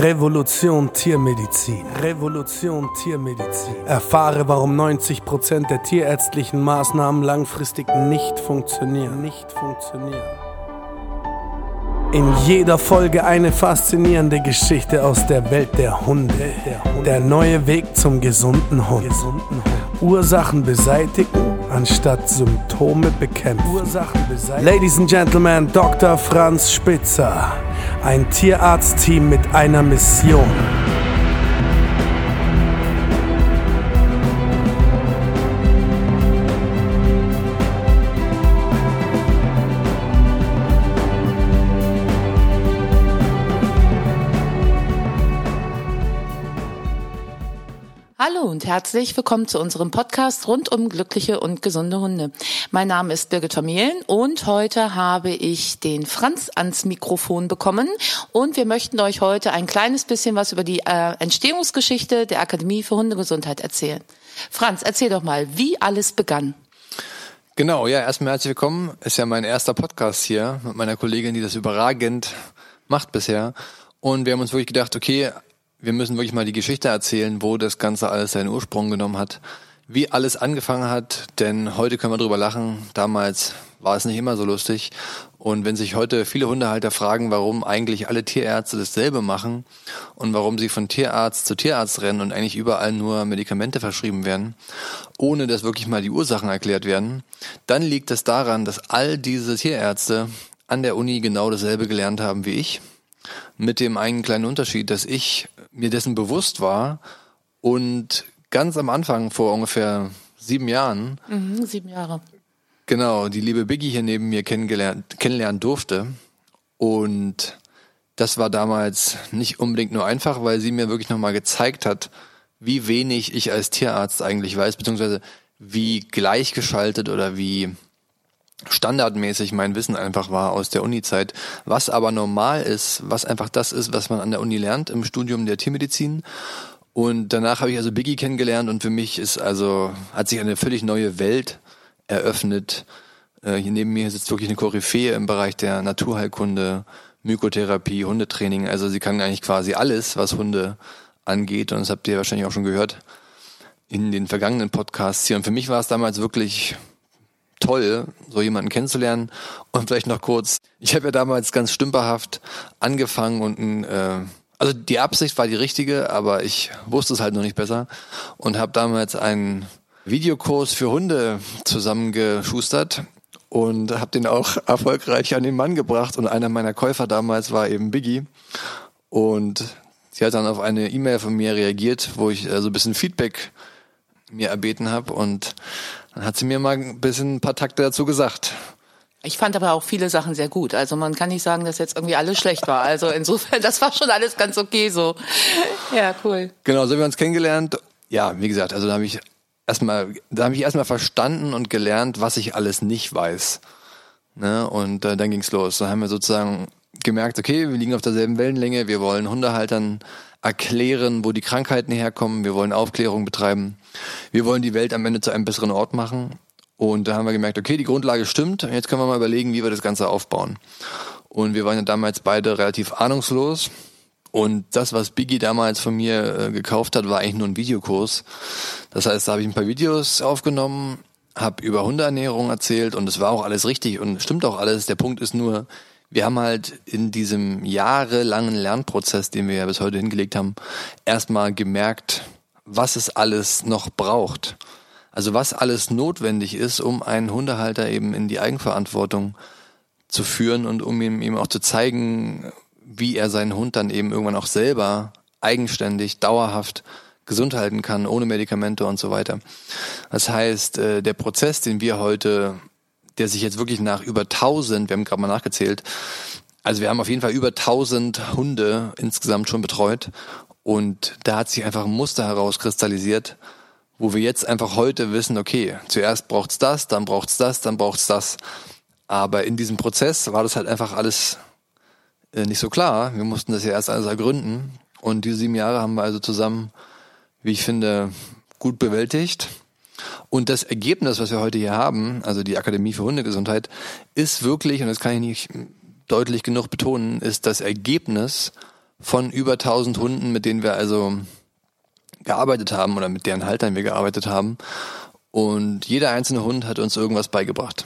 Revolution Tiermedizin. Revolution Tiermedizin. Erfahre, warum 90% der tierärztlichen Maßnahmen langfristig nicht funktionieren. Nicht funktionieren. In jeder Folge eine faszinierende Geschichte aus der Welt der Hunde. Der neue Weg zum gesunden Hund. Ursachen beseitigen, anstatt Symptome bekämpfen. Ladies and Gentlemen, Dr. Franz Spitzer. Ein Tierarztteam mit einer Mission. Hallo und herzlich willkommen zu unserem Podcast rund um glückliche und gesunde Hunde. Mein Name ist Birgit Vermehlen und heute habe ich den Franz ans Mikrofon bekommen und wir möchten euch heute ein kleines bisschen was über die äh, Entstehungsgeschichte der Akademie für Hundegesundheit erzählen. Franz, erzähl doch mal, wie alles begann. Genau, ja, erstmal herzlich willkommen. Ist ja mein erster Podcast hier mit meiner Kollegin, die das überragend macht bisher. Und wir haben uns wirklich gedacht, okay, wir müssen wirklich mal die Geschichte erzählen, wo das Ganze alles seinen Ursprung genommen hat, wie alles angefangen hat, denn heute können wir drüber lachen. Damals war es nicht immer so lustig. Und wenn sich heute viele Hundehalter fragen, warum eigentlich alle Tierärzte dasselbe machen und warum sie von Tierarzt zu Tierarzt rennen und eigentlich überall nur Medikamente verschrieben werden, ohne dass wirklich mal die Ursachen erklärt werden, dann liegt es daran, dass all diese Tierärzte an der Uni genau dasselbe gelernt haben wie ich mit dem einen kleinen Unterschied, dass ich mir dessen bewusst war und ganz am Anfang vor ungefähr sieben Jahren. Mhm, sieben Jahre. Genau, die liebe Biggie hier neben mir kennengelernt, kennenlernen durfte. Und das war damals nicht unbedingt nur einfach, weil sie mir wirklich nochmal gezeigt hat, wie wenig ich als Tierarzt eigentlich weiß, beziehungsweise wie gleichgeschaltet oder wie standardmäßig mein Wissen einfach war aus der Uni-Zeit, was aber normal ist, was einfach das ist, was man an der Uni lernt im Studium der Tiermedizin. Und danach habe ich also Biggie kennengelernt und für mich ist also, hat sich eine völlig neue Welt eröffnet. Äh, hier neben mir sitzt wirklich eine Koryphäe im Bereich der Naturheilkunde, Mykotherapie, Hundetraining. Also sie kann eigentlich quasi alles, was Hunde angeht. Und das habt ihr wahrscheinlich auch schon gehört in den vergangenen Podcasts hier. Und für mich war es damals wirklich toll, so jemanden kennenzulernen. Und vielleicht noch kurz, ich habe ja damals ganz stümperhaft angefangen und ein, äh, also die Absicht war die richtige, aber ich wusste es halt noch nicht besser und habe damals einen Videokurs für Hunde zusammengeschustert und habe den auch erfolgreich an den Mann gebracht. Und einer meiner Käufer damals war eben Biggie. Und sie hat dann auf eine E-Mail von mir reagiert, wo ich äh, so ein bisschen Feedback mir erbeten habe und dann hat sie mir mal ein bisschen ein paar Takte dazu gesagt. Ich fand aber auch viele Sachen sehr gut. Also man kann nicht sagen, dass jetzt irgendwie alles schlecht war. Also insofern, das war schon alles ganz okay so. Ja, cool. Genau, so haben wir uns kennengelernt. Ja, wie gesagt, also da habe ich erstmal, da habe ich erstmal verstanden und gelernt, was ich alles nicht weiß. Ne? Und äh, dann ging's los. Da haben wir sozusagen gemerkt, okay, wir liegen auf derselben Wellenlänge, wir wollen Hundehaltern erklären, wo die Krankheiten herkommen, wir wollen Aufklärung betreiben, wir wollen die Welt am Ende zu einem besseren Ort machen. Und da haben wir gemerkt, okay, die Grundlage stimmt, jetzt können wir mal überlegen, wie wir das Ganze aufbauen. Und wir waren ja damals beide relativ ahnungslos. Und das, was Biggie damals von mir äh, gekauft hat, war eigentlich nur ein Videokurs. Das heißt, da habe ich ein paar Videos aufgenommen, habe über Hundeernährung erzählt und es war auch alles richtig und stimmt auch alles. Der Punkt ist nur, wir haben halt in diesem jahrelangen Lernprozess, den wir ja bis heute hingelegt haben, erstmal gemerkt, was es alles noch braucht. Also was alles notwendig ist, um einen Hundehalter eben in die Eigenverantwortung zu führen und um ihm eben auch zu zeigen, wie er seinen Hund dann eben irgendwann auch selber eigenständig, dauerhaft gesund halten kann, ohne Medikamente und so weiter. Das heißt, äh, der Prozess, den wir heute der sich jetzt wirklich nach über 1000, wir haben gerade mal nachgezählt, also wir haben auf jeden Fall über 1000 Hunde insgesamt schon betreut und da hat sich einfach ein Muster herauskristallisiert, wo wir jetzt einfach heute wissen, okay, zuerst braucht's das, dann braucht's das, dann braucht's das. Aber in diesem Prozess war das halt einfach alles äh, nicht so klar. Wir mussten das ja erst alles ergründen. Und diese sieben Jahre haben wir also zusammen, wie ich finde, gut bewältigt. Und das Ergebnis, was wir heute hier haben, also die Akademie für Hundegesundheit, ist wirklich, und das kann ich nicht deutlich genug betonen, ist das Ergebnis von über 1000 Hunden, mit denen wir also gearbeitet haben oder mit deren Haltern wir gearbeitet haben. Und jeder einzelne Hund hat uns irgendwas beigebracht.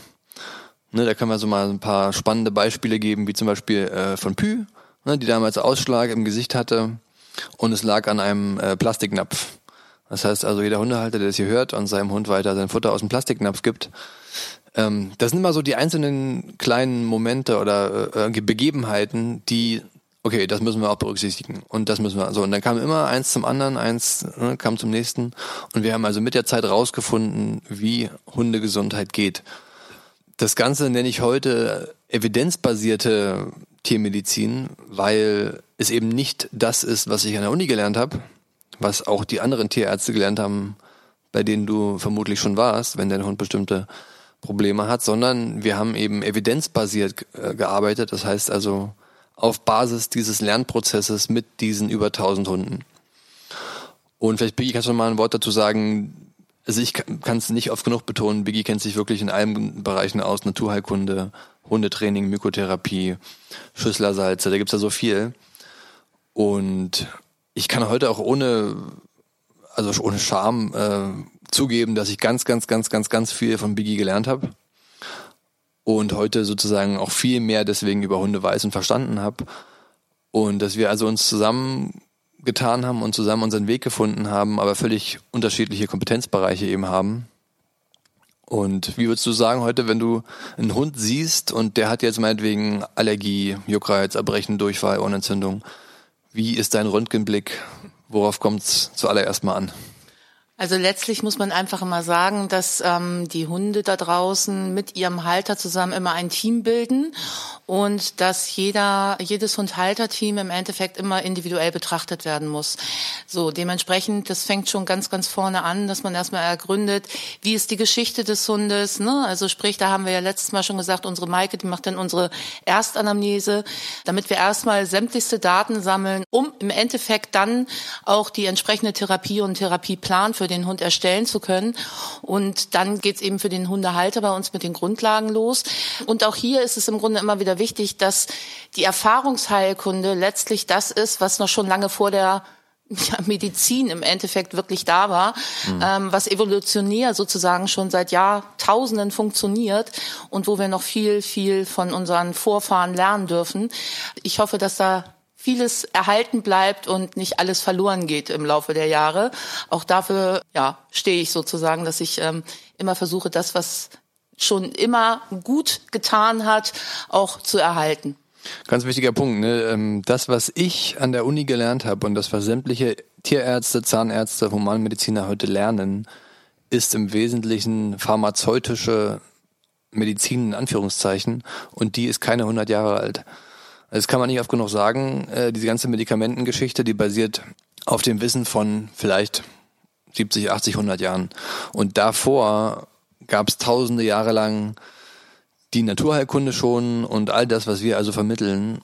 Ne, da können wir so mal ein paar spannende Beispiele geben, wie zum Beispiel äh, von Pü, ne, die damals Ausschlag im Gesicht hatte und es lag an einem äh, Plastiknapf. Das heißt also, jeder Hundehalter, der das hier hört und seinem Hund weiter sein Futter aus dem Plastiknapf gibt, ähm, das sind immer so die einzelnen kleinen Momente oder äh, äh, Begebenheiten, die, okay, das müssen wir auch berücksichtigen und das müssen wir so. Und dann kam immer eins zum anderen, eins ne, kam zum nächsten und wir haben also mit der Zeit rausgefunden, wie Hundegesundheit geht. Das Ganze nenne ich heute evidenzbasierte Tiermedizin, weil es eben nicht das ist, was ich an der Uni gelernt habe, was auch die anderen Tierärzte gelernt haben, bei denen du vermutlich schon warst, wenn dein Hund bestimmte Probleme hat, sondern wir haben eben evidenzbasiert äh, gearbeitet. Das heißt also auf Basis dieses Lernprozesses mit diesen über 1000 Hunden. Und vielleicht, Biggie, kannst du noch mal ein Wort dazu sagen? Also ich kann es nicht oft genug betonen. Biggie kennt sich wirklich in allen Bereichen aus. Naturheilkunde, Hundetraining, Mykotherapie, Schüsslersalze, da gibt's ja so viel. Und ich kann heute auch ohne, also ohne Scham äh, zugeben, dass ich ganz, ganz, ganz, ganz, ganz viel von Biggie gelernt habe und heute sozusagen auch viel mehr deswegen über Hunde weiß und verstanden habe und dass wir also uns zusammen getan haben und zusammen unseren Weg gefunden haben, aber völlig unterschiedliche Kompetenzbereiche eben haben. Und wie würdest du sagen heute, wenn du einen Hund siehst und der hat jetzt meinetwegen Allergie, Juckreiz, Erbrechen, Durchfall, Ohrenentzündung, wie ist dein Röntgenblick? Worauf kommt es zuallererst mal an? Also letztlich muss man einfach immer sagen, dass ähm, die Hunde da draußen mit ihrem Halter zusammen immer ein Team bilden und dass jeder, jedes Hund-Halter-Team im Endeffekt immer individuell betrachtet werden muss. So, dementsprechend, das fängt schon ganz, ganz vorne an, dass man erstmal ergründet, wie ist die Geschichte des Hundes, ne? Also sprich, da haben wir ja letztes Mal schon gesagt, unsere Maike, die macht dann unsere Erstanamnese, damit wir erstmal sämtlichste Daten sammeln, um im Endeffekt dann auch die entsprechende Therapie und Therapieplan für den Hund erstellen zu können. Und dann geht's eben für den Hundehalter bei uns mit den Grundlagen los. Und auch hier ist es im Grunde immer wieder wichtig, dass die Erfahrungsheilkunde letztlich das ist, was noch schon lange vor der ja, Medizin im Endeffekt wirklich da war, mhm. ähm, was evolutionär sozusagen schon seit Jahrtausenden funktioniert und wo wir noch viel, viel von unseren Vorfahren lernen dürfen. Ich hoffe, dass da vieles erhalten bleibt und nicht alles verloren geht im Laufe der Jahre. Auch dafür ja, stehe ich sozusagen, dass ich ähm, immer versuche, das, was schon immer gut getan hat, auch zu erhalten. Ganz wichtiger Punkt. Ne? Ähm, das, was ich an der Uni gelernt habe und das, was sämtliche Tierärzte, Zahnärzte, Humanmediziner heute lernen, ist im Wesentlichen pharmazeutische Medizin in Anführungszeichen und die ist keine 100 Jahre alt. Das kann man nicht oft genug sagen. Äh, diese ganze Medikamentengeschichte, die basiert auf dem Wissen von vielleicht 70, 80, 100 Jahren. Und davor gab es tausende Jahre lang die Naturheilkunde schon und all das, was wir also vermitteln,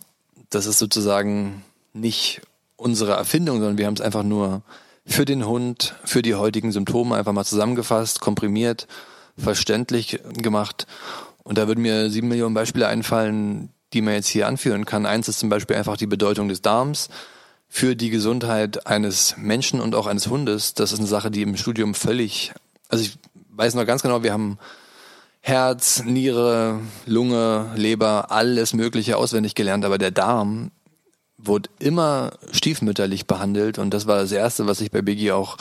das ist sozusagen nicht unsere Erfindung, sondern wir haben es einfach nur für den Hund, für die heutigen Symptome einfach mal zusammengefasst, komprimiert, verständlich gemacht. Und da würden mir sieben Millionen Beispiele einfallen, die man jetzt hier anführen kann. Eins ist zum Beispiel einfach die Bedeutung des Darms für die Gesundheit eines Menschen und auch eines Hundes. Das ist eine Sache, die im Studium völlig, also ich weiß noch ganz genau, wir haben Herz, Niere, Lunge, Leber, alles Mögliche auswendig gelernt, aber der Darm wurde immer stiefmütterlich behandelt und das war das Erste, was ich bei Biggie auch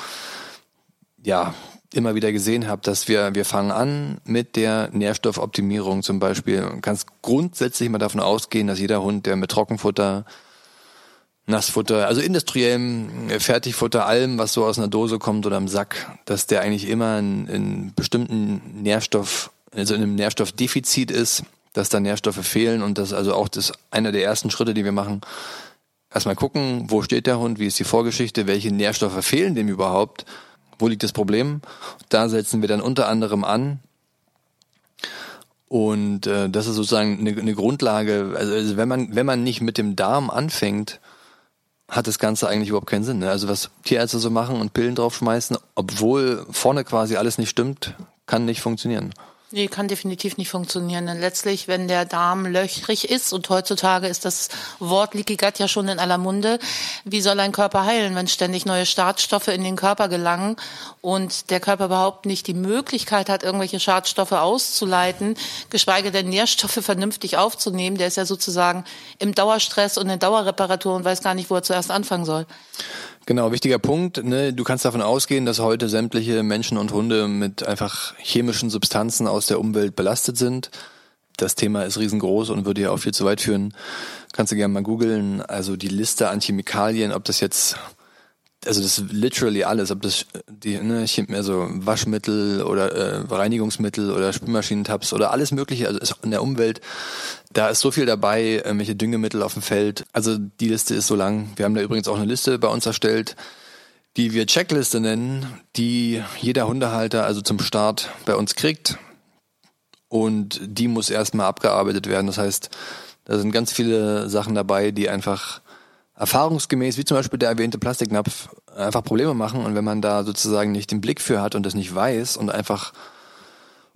ja immer wieder gesehen habe, dass wir, wir fangen an mit der Nährstoffoptimierung zum Beispiel. Man kann grundsätzlich mal davon ausgehen, dass jeder Hund, der mit Trockenfutter, Nassfutter, also industriellem Fertigfutter, allem, was so aus einer Dose kommt oder im Sack, dass der eigentlich immer in, in bestimmten Nährstoff, also in einem Nährstoffdefizit ist, dass da Nährstoffe fehlen und das also auch das einer der ersten Schritte, die wir machen. Erstmal gucken, wo steht der Hund, wie ist die Vorgeschichte, welche Nährstoffe fehlen dem überhaupt wo liegt das Problem? Da setzen wir dann unter anderem an. Und äh, das ist sozusagen eine, eine Grundlage. Also, also wenn man wenn man nicht mit dem Darm anfängt, hat das Ganze eigentlich überhaupt keinen Sinn. Ne? Also was Tierärzte so machen und Pillen draufschmeißen, obwohl vorne quasi alles nicht stimmt, kann nicht funktionieren. Nee, kann definitiv nicht funktionieren. Denn letztlich, wenn der Darm löchrig ist, und heutzutage ist das Wort Leaky Gut ja schon in aller Munde, wie soll ein Körper heilen, wenn ständig neue Startstoffe in den Körper gelangen und der Körper überhaupt nicht die Möglichkeit hat, irgendwelche Schadstoffe auszuleiten, geschweige denn Nährstoffe vernünftig aufzunehmen. Der ist ja sozusagen im Dauerstress und in Dauerreparatur und weiß gar nicht, wo er zuerst anfangen soll. Genau, wichtiger Punkt. Ne? Du kannst davon ausgehen, dass heute sämtliche Menschen und Hunde mit einfach chemischen Substanzen aus der Umwelt belastet sind. Das Thema ist riesengroß und würde ja auch viel zu weit führen. Kannst du gerne mal googeln. Also die Liste an Chemikalien, ob das jetzt also das ist literally alles, ob das die ne, also Waschmittel oder äh, Reinigungsmittel oder Spülmaschinentabs oder alles mögliche, also in der Umwelt, da ist so viel dabei, irgendwelche Düngemittel auf dem Feld. Also die Liste ist so lang. Wir haben da übrigens auch eine Liste bei uns erstellt, die wir Checkliste nennen, die jeder Hundehalter also zum Start bei uns kriegt. Und die muss erstmal abgearbeitet werden. Das heißt, da sind ganz viele Sachen dabei, die einfach erfahrungsgemäß, wie zum Beispiel der erwähnte Plastiknapf, einfach Probleme machen. Und wenn man da sozusagen nicht den Blick für hat und das nicht weiß und einfach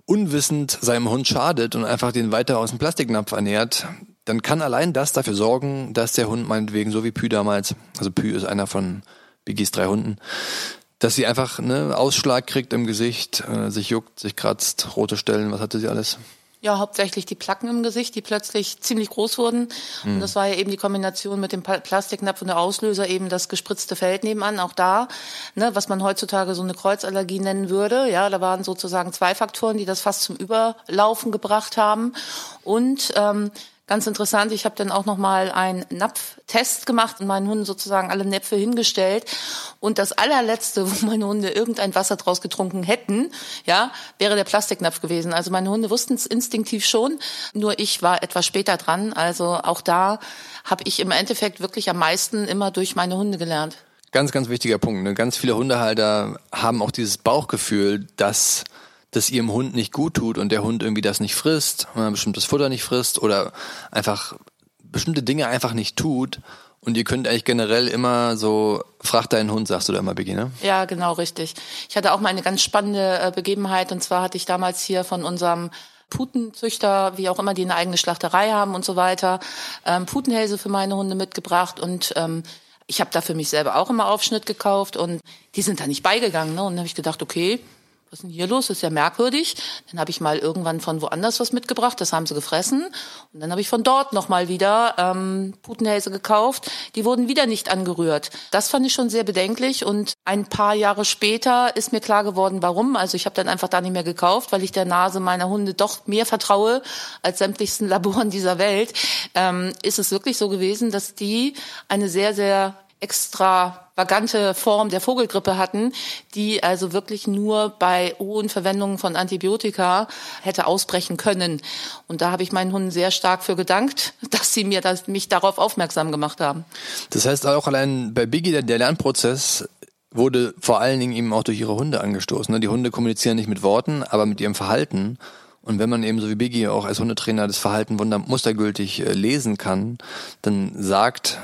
unwissend seinem Hund schadet und einfach den weiter aus dem Plastiknapf ernährt, dann kann allein das dafür sorgen, dass der Hund meinetwegen, so wie Pü damals, also Pü ist einer von Biggies drei Hunden, dass sie einfach ne Ausschlag kriegt im Gesicht, äh, sich juckt, sich kratzt, rote Stellen, was hatte sie alles? Ja, hauptsächlich die Placken im Gesicht, die plötzlich ziemlich groß wurden. Mhm. Und das war ja eben die Kombination mit dem Plastiknapf und der Auslöser, eben das gespritzte Feld nebenan, auch da, ne, was man heutzutage so eine Kreuzallergie nennen würde. Ja, da waren sozusagen zwei Faktoren, die das fast zum Überlaufen gebracht haben. Und ähm, Ganz interessant, ich habe dann auch noch mal einen Napftest gemacht und meinen Hunden sozusagen alle Näpfe hingestellt und das allerletzte, wo meine Hunde irgendein Wasser draus getrunken hätten, ja, wäre der Plastiknapf gewesen. Also meine Hunde wussten es instinktiv schon, nur ich war etwas später dran. Also auch da habe ich im Endeffekt wirklich am meisten immer durch meine Hunde gelernt. Ganz, ganz wichtiger Punkt. Ne? Ganz viele Hundehalter haben auch dieses Bauchgefühl, dass das ihrem Hund nicht gut tut und der Hund irgendwie das nicht frisst, bestimmtes Futter nicht frisst oder einfach bestimmte Dinge einfach nicht tut. Und ihr könnt eigentlich generell immer so, frag deinen Hund, sagst du da immer, Biggie, ne? Ja, genau, richtig. Ich hatte auch mal eine ganz spannende äh, Begebenheit und zwar hatte ich damals hier von unserem Putenzüchter, wie auch immer, die eine eigene Schlachterei haben und so weiter, ähm, Putenhälse für meine Hunde mitgebracht und ähm, ich habe da für mich selber auch immer Aufschnitt gekauft und die sind da nicht beigegangen. Ne? Und dann habe ich gedacht, okay, was ist denn hier los? Das ist ja merkwürdig. Dann habe ich mal irgendwann von woanders was mitgebracht, das haben sie gefressen. Und dann habe ich von dort nochmal wieder ähm, Putenhälse gekauft. Die wurden wieder nicht angerührt. Das fand ich schon sehr bedenklich. Und ein paar Jahre später ist mir klar geworden, warum. Also ich habe dann einfach da nicht mehr gekauft, weil ich der Nase meiner Hunde doch mehr vertraue als sämtlichsten Laboren dieser Welt. Ähm, ist es wirklich so gewesen, dass die eine sehr, sehr extravagante Form der Vogelgrippe hatten, die also wirklich nur bei hohen Verwendungen von Antibiotika hätte ausbrechen können. Und da habe ich meinen Hunden sehr stark für gedankt, dass sie mir das, mich darauf aufmerksam gemacht haben. Das heißt auch allein bei Biggie, der, der Lernprozess wurde vor allen Dingen eben auch durch ihre Hunde angestoßen. Ne? Die Hunde kommunizieren nicht mit Worten, aber mit ihrem Verhalten. Und wenn man eben so wie Biggie auch als Hundetrainer das Verhalten wunder mustergültig äh, lesen kann, dann sagt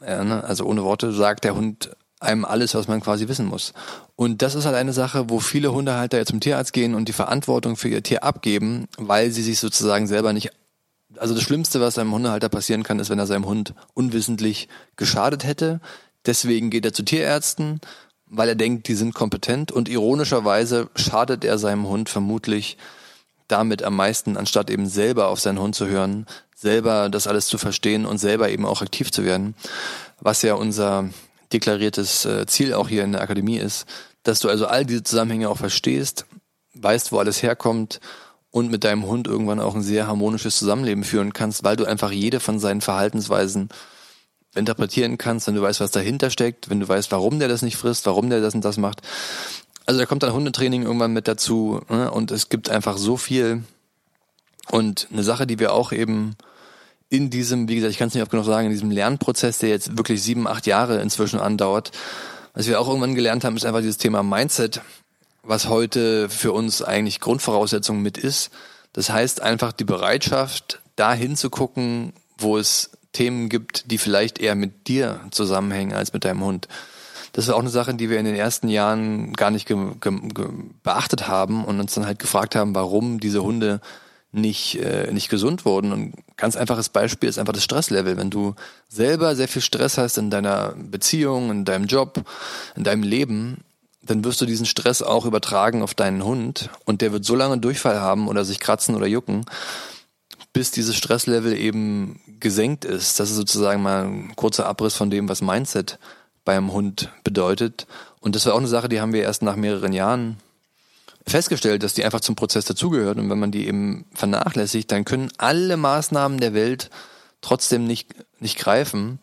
ja, ne? Also ohne Worte sagt der Hund einem alles, was man quasi wissen muss. Und das ist halt eine Sache, wo viele Hundehalter jetzt zum Tierarzt gehen und die Verantwortung für ihr Tier abgeben, weil sie sich sozusagen selber nicht also das Schlimmste, was einem Hundehalter passieren kann, ist, wenn er seinem Hund unwissentlich geschadet hätte. Deswegen geht er zu Tierärzten, weil er denkt, die sind kompetent und ironischerweise schadet er seinem Hund vermutlich damit am meisten, anstatt eben selber auf seinen Hund zu hören, selber das alles zu verstehen und selber eben auch aktiv zu werden, was ja unser deklariertes äh, Ziel auch hier in der Akademie ist, dass du also all diese Zusammenhänge auch verstehst, weißt, wo alles herkommt und mit deinem Hund irgendwann auch ein sehr harmonisches Zusammenleben führen kannst, weil du einfach jede von seinen Verhaltensweisen interpretieren kannst, wenn du weißt, was dahinter steckt, wenn du weißt, warum der das nicht frisst, warum der das und das macht. Also da kommt dann Hundetraining irgendwann mit dazu ne? und es gibt einfach so viel. Und eine Sache, die wir auch eben in diesem, wie gesagt, ich kann es nicht oft genug sagen, in diesem Lernprozess, der jetzt wirklich sieben, acht Jahre inzwischen andauert, was wir auch irgendwann gelernt haben, ist einfach dieses Thema Mindset, was heute für uns eigentlich Grundvoraussetzung mit ist. Das heißt einfach die Bereitschaft, da hinzugucken, wo es Themen gibt, die vielleicht eher mit dir zusammenhängen als mit deinem Hund. Das war auch eine Sache, die wir in den ersten Jahren gar nicht beachtet haben und uns dann halt gefragt haben, warum diese Hunde nicht, äh, nicht gesund wurden. Und ganz einfaches Beispiel ist einfach das Stresslevel. Wenn du selber sehr viel Stress hast in deiner Beziehung, in deinem Job, in deinem Leben, dann wirst du diesen Stress auch übertragen auf deinen Hund und der wird so lange Durchfall haben oder sich kratzen oder jucken, bis dieses Stresslevel eben gesenkt ist. Das ist sozusagen mal ein kurzer Abriss von dem, was Mindset beim Hund bedeutet. Und das war auch eine Sache, die haben wir erst nach mehreren Jahren festgestellt, dass die einfach zum Prozess dazugehört. Und wenn man die eben vernachlässigt, dann können alle Maßnahmen der Welt trotzdem nicht, nicht greifen.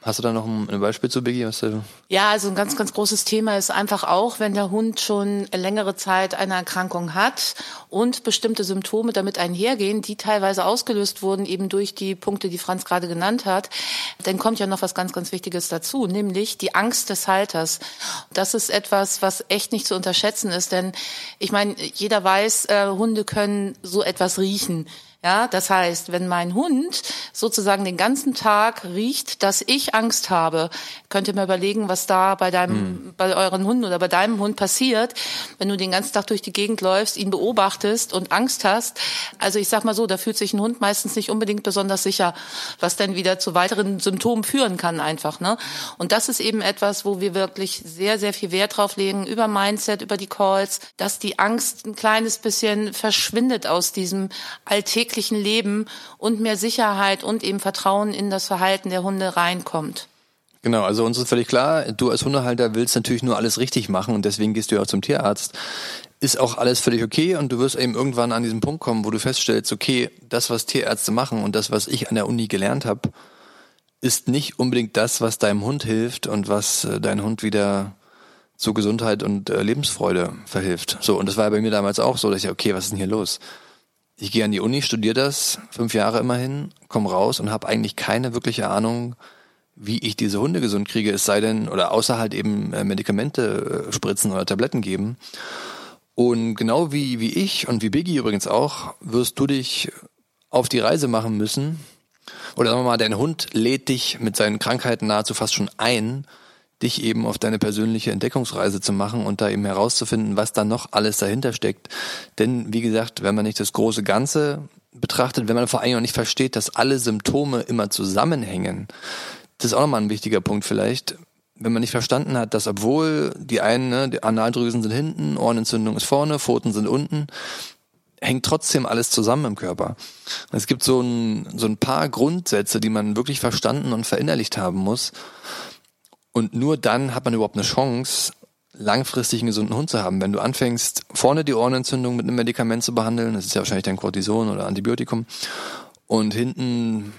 Hast du da noch ein Beispiel zu, Biggie? Was ja, also ein ganz, ganz großes Thema ist einfach auch, wenn der Hund schon längere Zeit eine Erkrankung hat und bestimmte Symptome damit einhergehen, die teilweise ausgelöst wurden eben durch die Punkte, die Franz gerade genannt hat, dann kommt ja noch was ganz, ganz Wichtiges dazu, nämlich die Angst des Halters. Das ist etwas, was echt nicht zu unterschätzen ist, denn ich meine, jeder weiß, äh, Hunde können so etwas riechen. Ja, das heißt, wenn mein Hund sozusagen den ganzen Tag riecht, dass ich Angst habe, könnt ihr mal überlegen, was da bei deinem, hm. bei euren Hunden oder bei deinem Hund passiert, wenn du den ganzen Tag durch die Gegend läufst, ihn beobachtest und Angst hast. Also ich sag mal so, da fühlt sich ein Hund meistens nicht unbedingt besonders sicher, was dann wieder zu weiteren Symptomen führen kann einfach, ne? Und das ist eben etwas, wo wir wirklich sehr, sehr viel Wert drauf legen, über Mindset, über die Calls, dass die Angst ein kleines bisschen verschwindet aus diesem alltäglichen täglichen Leben und mehr Sicherheit und eben Vertrauen in das Verhalten der Hunde reinkommt. Genau, also uns ist völlig klar, du als Hundehalter willst natürlich nur alles richtig machen und deswegen gehst du ja auch zum Tierarzt. Ist auch alles völlig okay und du wirst eben irgendwann an diesen Punkt kommen, wo du feststellst, okay, das, was Tierärzte machen und das, was ich an der Uni gelernt habe, ist nicht unbedingt das, was deinem Hund hilft und was äh, dein Hund wieder zu Gesundheit und äh, Lebensfreude verhilft. So, und das war ja bei mir damals auch so, dass ich, okay, was ist denn hier los? Ich gehe an die Uni, studiere das, fünf Jahre immerhin, komme raus und habe eigentlich keine wirkliche Ahnung, wie ich diese Hunde gesund kriege, es sei denn, oder außer halt eben äh, Medikamente äh, spritzen oder Tabletten geben. Und genau wie, wie ich und wie Biggie übrigens auch, wirst du dich auf die Reise machen müssen. Oder sagen wir mal, dein Hund lädt dich mit seinen Krankheiten nahezu fast schon ein, dich eben auf deine persönliche Entdeckungsreise zu machen und da eben herauszufinden, was da noch alles dahinter steckt. Denn wie gesagt, wenn man nicht das große Ganze betrachtet, wenn man vor allem auch nicht versteht, dass alle Symptome immer zusammenhängen, das ist auch nochmal ein wichtiger Punkt vielleicht. Wenn man nicht verstanden hat, dass obwohl die einen, ne, die Analdrüsen sind hinten, Ohrenentzündung ist vorne, Pfoten sind unten, hängt trotzdem alles zusammen im Körper. Es gibt so ein, so ein paar Grundsätze, die man wirklich verstanden und verinnerlicht haben muss. Und nur dann hat man überhaupt eine Chance, langfristig einen gesunden Hund zu haben. Wenn du anfängst, vorne die Ohrenentzündung mit einem Medikament zu behandeln, das ist ja wahrscheinlich dein Cortison oder Antibiotikum, und hinten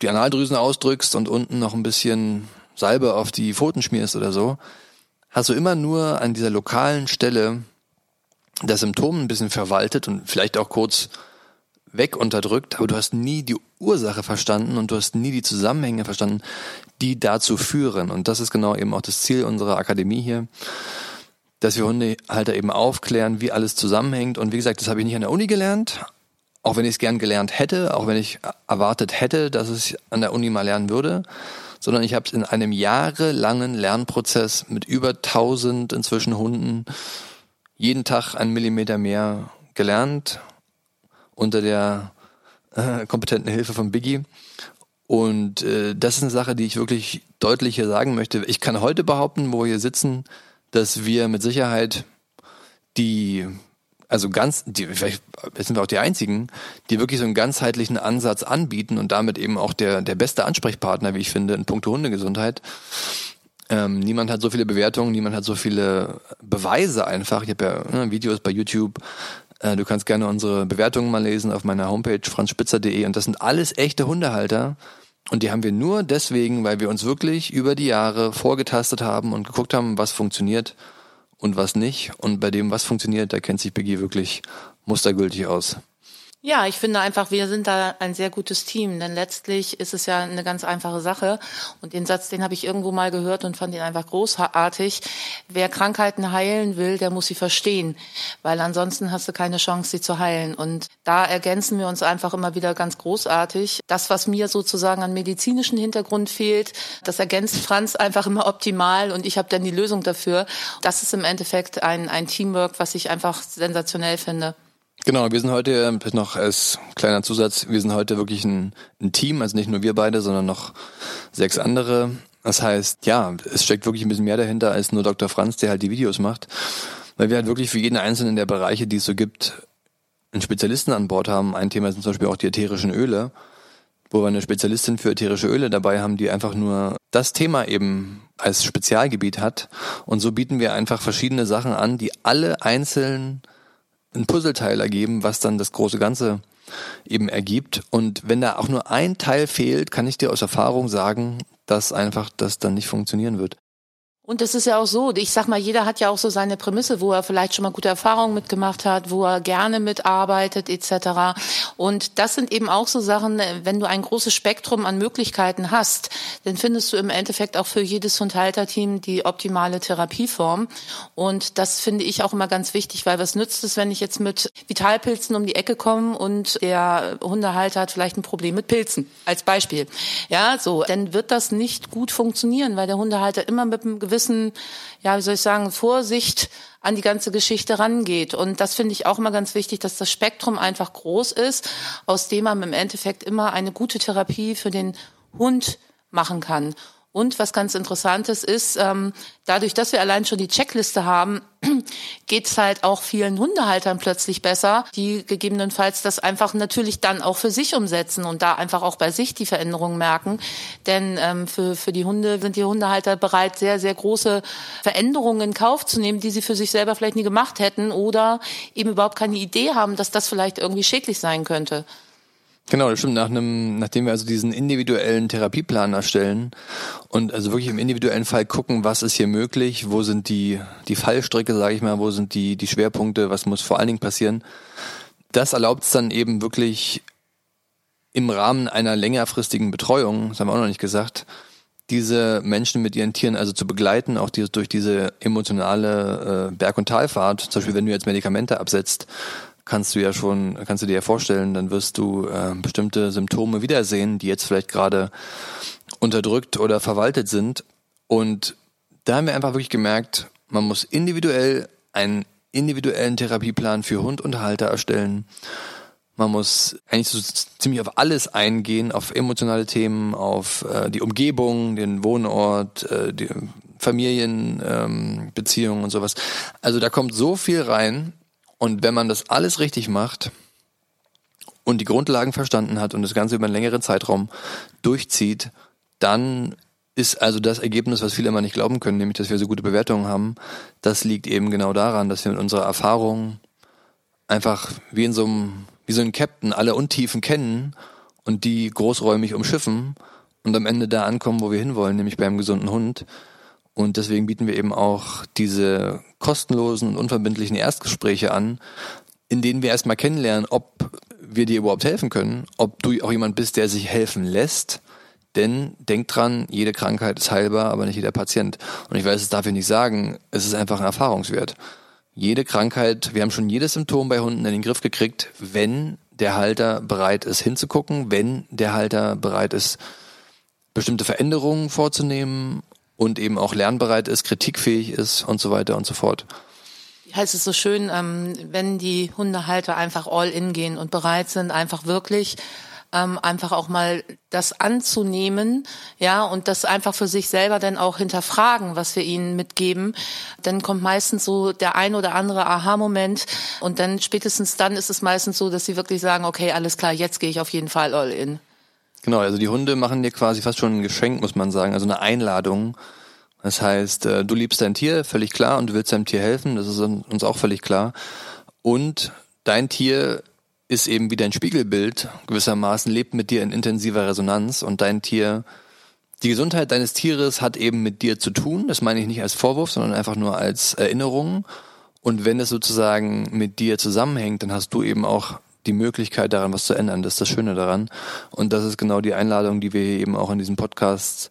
die Analdrüsen ausdrückst und unten noch ein bisschen Salbe auf die Pfoten schmierst oder so, hast du immer nur an dieser lokalen Stelle das Symptom ein bisschen verwaltet und vielleicht auch kurz weg unterdrückt, aber du hast nie die Ursache verstanden und du hast nie die Zusammenhänge verstanden, die dazu führen. Und das ist genau eben auch das Ziel unserer Akademie hier, dass wir Hundehalter eben aufklären, wie alles zusammenhängt. Und wie gesagt, das habe ich nicht an der Uni gelernt, auch wenn ich es gern gelernt hätte, auch wenn ich erwartet hätte, dass ich an der Uni mal lernen würde, sondern ich habe es in einem jahrelangen Lernprozess mit über 1000 inzwischen Hunden jeden Tag einen Millimeter mehr gelernt unter der äh, kompetenten Hilfe von Biggie. Und äh, das ist eine Sache, die ich wirklich deutlich hier sagen möchte. Ich kann heute behaupten, wo wir hier sitzen, dass wir mit Sicherheit die, also ganz, die, vielleicht sind wir auch die einzigen, die wirklich so einen ganzheitlichen Ansatz anbieten und damit eben auch der, der beste Ansprechpartner, wie ich finde, in puncto Hundegesundheit. Ähm, niemand hat so viele Bewertungen, niemand hat so viele Beweise einfach. Ich habe ja ne, Videos bei YouTube, äh, du kannst gerne unsere Bewertungen mal lesen auf meiner Homepage franzspitzer.de und das sind alles echte Hundehalter. Und die haben wir nur deswegen, weil wir uns wirklich über die Jahre vorgetastet haben und geguckt haben, was funktioniert und was nicht. Und bei dem, was funktioniert, da kennt sich Biggie wirklich mustergültig aus. Ja, ich finde einfach, wir sind da ein sehr gutes Team, denn letztlich ist es ja eine ganz einfache Sache. Und den Satz, den habe ich irgendwo mal gehört und fand ihn einfach großartig. Wer Krankheiten heilen will, der muss sie verstehen, weil ansonsten hast du keine Chance, sie zu heilen. Und da ergänzen wir uns einfach immer wieder ganz großartig. Das, was mir sozusagen an medizinischen Hintergrund fehlt, das ergänzt Franz einfach immer optimal und ich habe dann die Lösung dafür. Das ist im Endeffekt ein, ein Teamwork, was ich einfach sensationell finde. Genau, wir sind heute äh, noch als kleiner Zusatz, wir sind heute wirklich ein, ein, Team, also nicht nur wir beide, sondern noch sechs andere. Das heißt, ja, es steckt wirklich ein bisschen mehr dahinter als nur Dr. Franz, der halt die Videos macht. Weil wir halt wirklich für jeden einzelnen der Bereiche, die es so gibt, einen Spezialisten an Bord haben. Ein Thema sind zum Beispiel auch die ätherischen Öle, wo wir eine Spezialistin für ätherische Öle dabei haben, die einfach nur das Thema eben als Spezialgebiet hat. Und so bieten wir einfach verschiedene Sachen an, die alle einzeln ein Puzzleteil ergeben, was dann das große Ganze eben ergibt. Und wenn da auch nur ein Teil fehlt, kann ich dir aus Erfahrung sagen, dass einfach das dann nicht funktionieren wird. Und es ist ja auch so, ich sag mal, jeder hat ja auch so seine Prämisse, wo er vielleicht schon mal gute Erfahrungen mitgemacht hat, wo er gerne mitarbeitet etc. Und das sind eben auch so Sachen, wenn du ein großes Spektrum an Möglichkeiten hast, dann findest du im Endeffekt auch für jedes Hundhalterteam die optimale Therapieform. Und das finde ich auch immer ganz wichtig, weil was nützt es, wenn ich jetzt mit Vitalpilzen um die Ecke komme und der Hundehalter hat vielleicht ein Problem mit Pilzen, als Beispiel. Ja, so, dann wird das nicht gut funktionieren, weil der Hundehalter immer mit einem ja, wie soll ich sagen, Vorsicht an die ganze Geschichte rangeht. Und das finde ich auch immer ganz wichtig, dass das Spektrum einfach groß ist, aus dem man im Endeffekt immer eine gute Therapie für den Hund machen kann. Und was ganz Interessantes ist, ähm, dadurch, dass wir allein schon die Checkliste haben, geht es halt auch vielen Hundehaltern plötzlich besser, die gegebenenfalls das einfach natürlich dann auch für sich umsetzen und da einfach auch bei sich die Veränderungen merken. Denn ähm, für, für die Hunde sind die Hundehalter bereit, sehr, sehr große Veränderungen in Kauf zu nehmen, die sie für sich selber vielleicht nie gemacht hätten oder eben überhaupt keine Idee haben, dass das vielleicht irgendwie schädlich sein könnte. Genau, das stimmt. Nach einem, nachdem wir also diesen individuellen Therapieplan erstellen und also wirklich im individuellen Fall gucken, was ist hier möglich, wo sind die, die Fallstricke, sage ich mal, wo sind die, die Schwerpunkte, was muss vor allen Dingen passieren. Das erlaubt es dann eben wirklich im Rahmen einer längerfristigen Betreuung, das haben wir auch noch nicht gesagt, diese Menschen mit ihren Tieren also zu begleiten, auch dieses, durch diese emotionale äh, Berg- und Talfahrt, zum Beispiel wenn du jetzt Medikamente absetzt, kannst du ja schon, kannst du dir ja vorstellen, dann wirst du äh, bestimmte Symptome wiedersehen, die jetzt vielleicht gerade unterdrückt oder verwaltet sind. Und da haben wir einfach wirklich gemerkt, man muss individuell einen individuellen Therapieplan für Hund und Halter erstellen. Man muss eigentlich so ziemlich auf alles eingehen, auf emotionale Themen, auf äh, die Umgebung, den Wohnort, äh, die Familienbeziehungen ähm, und sowas. Also da kommt so viel rein, und wenn man das alles richtig macht und die Grundlagen verstanden hat und das Ganze über einen längeren Zeitraum durchzieht, dann ist also das Ergebnis, was viele immer nicht glauben können, nämlich, dass wir so gute Bewertungen haben, das liegt eben genau daran, dass wir mit unserer Erfahrung einfach wie in so einem, wie so ein Captain alle Untiefen kennen und die großräumig umschiffen und am Ende da ankommen, wo wir hinwollen, nämlich beim gesunden Hund. Und deswegen bieten wir eben auch diese kostenlosen und unverbindlichen Erstgespräche an, in denen wir erstmal kennenlernen, ob wir dir überhaupt helfen können, ob du auch jemand bist, der sich helfen lässt. Denn denk dran, jede Krankheit ist heilbar, aber nicht jeder Patient. Und ich weiß, es darf ich nicht sagen, es ist einfach ein Erfahrungswert. Jede Krankheit, wir haben schon jedes Symptom bei Hunden in den Griff gekriegt, wenn der Halter bereit ist hinzugucken, wenn der Halter bereit ist, bestimmte Veränderungen vorzunehmen und eben auch lernbereit ist, kritikfähig ist und so weiter und so fort. Heißt es so schön, ähm, wenn die Hundehalter einfach all in gehen und bereit sind, einfach wirklich ähm, einfach auch mal das anzunehmen, ja, und das einfach für sich selber dann auch hinterfragen, was wir ihnen mitgeben, dann kommt meistens so der ein oder andere Aha-Moment und dann spätestens dann ist es meistens so, dass sie wirklich sagen, okay, alles klar, jetzt gehe ich auf jeden Fall all in. Genau, also die Hunde machen dir quasi fast schon ein Geschenk, muss man sagen, also eine Einladung. Das heißt, äh, du liebst dein Tier, völlig klar, und du willst deinem Tier helfen, das ist uns auch völlig klar. Und dein Tier ist eben wie dein Spiegelbild, gewissermaßen lebt mit dir in intensiver Resonanz und dein Tier, die Gesundheit deines Tieres hat eben mit dir zu tun. Das meine ich nicht als Vorwurf, sondern einfach nur als Erinnerung. Und wenn es sozusagen mit dir zusammenhängt, dann hast du eben auch die Möglichkeit daran, was zu ändern. Das ist das Schöne daran. Und das ist genau die Einladung, die wir eben auch in diesem Podcast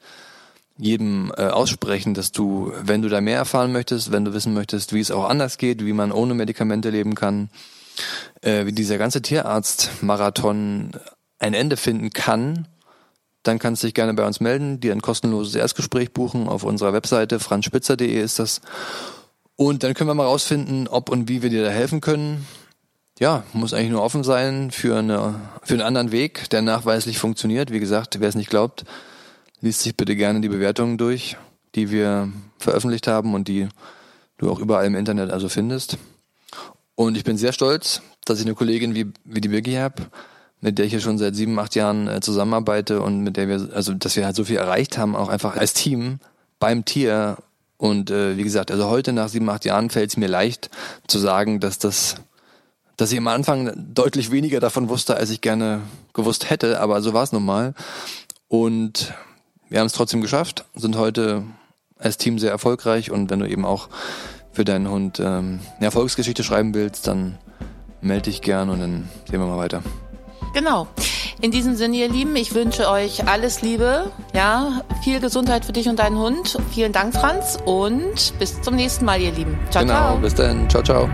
jedem äh, aussprechen, dass du, wenn du da mehr erfahren möchtest, wenn du wissen möchtest, wie es auch anders geht, wie man ohne Medikamente leben kann, äh, wie dieser ganze Tierarzt-Marathon ein Ende finden kann, dann kannst du dich gerne bei uns melden, dir ein kostenloses Erstgespräch buchen auf unserer Webseite franzspitzer.de ist das. Und dann können wir mal rausfinden, ob und wie wir dir da helfen können. Ja, muss eigentlich nur offen sein für, eine, für einen anderen Weg, der nachweislich funktioniert. Wie gesagt, wer es nicht glaubt, liest sich bitte gerne die Bewertungen durch, die wir veröffentlicht haben und die du auch überall im Internet also findest. Und ich bin sehr stolz, dass ich eine Kollegin wie, wie die Birgi habe, mit der ich hier schon seit sieben, acht Jahren äh, zusammenarbeite und mit der wir, also dass wir halt so viel erreicht haben, auch einfach als Team beim Tier. Und äh, wie gesagt, also heute nach sieben, acht Jahren fällt es mir leicht zu sagen, dass das, dass ich am Anfang deutlich weniger davon wusste, als ich gerne gewusst hätte, aber so war es nun mal. Und wir haben es trotzdem geschafft, sind heute als Team sehr erfolgreich und wenn du eben auch für deinen Hund ähm, eine Erfolgsgeschichte schreiben willst, dann melde dich gern und dann sehen wir mal weiter. Genau. In diesem Sinne, ihr Lieben, ich wünsche euch alles Liebe, ja, viel Gesundheit für dich und deinen Hund. Vielen Dank, Franz, und bis zum nächsten Mal, ihr Lieben. Ciao, genau, ciao. bis dann. Ciao, ciao.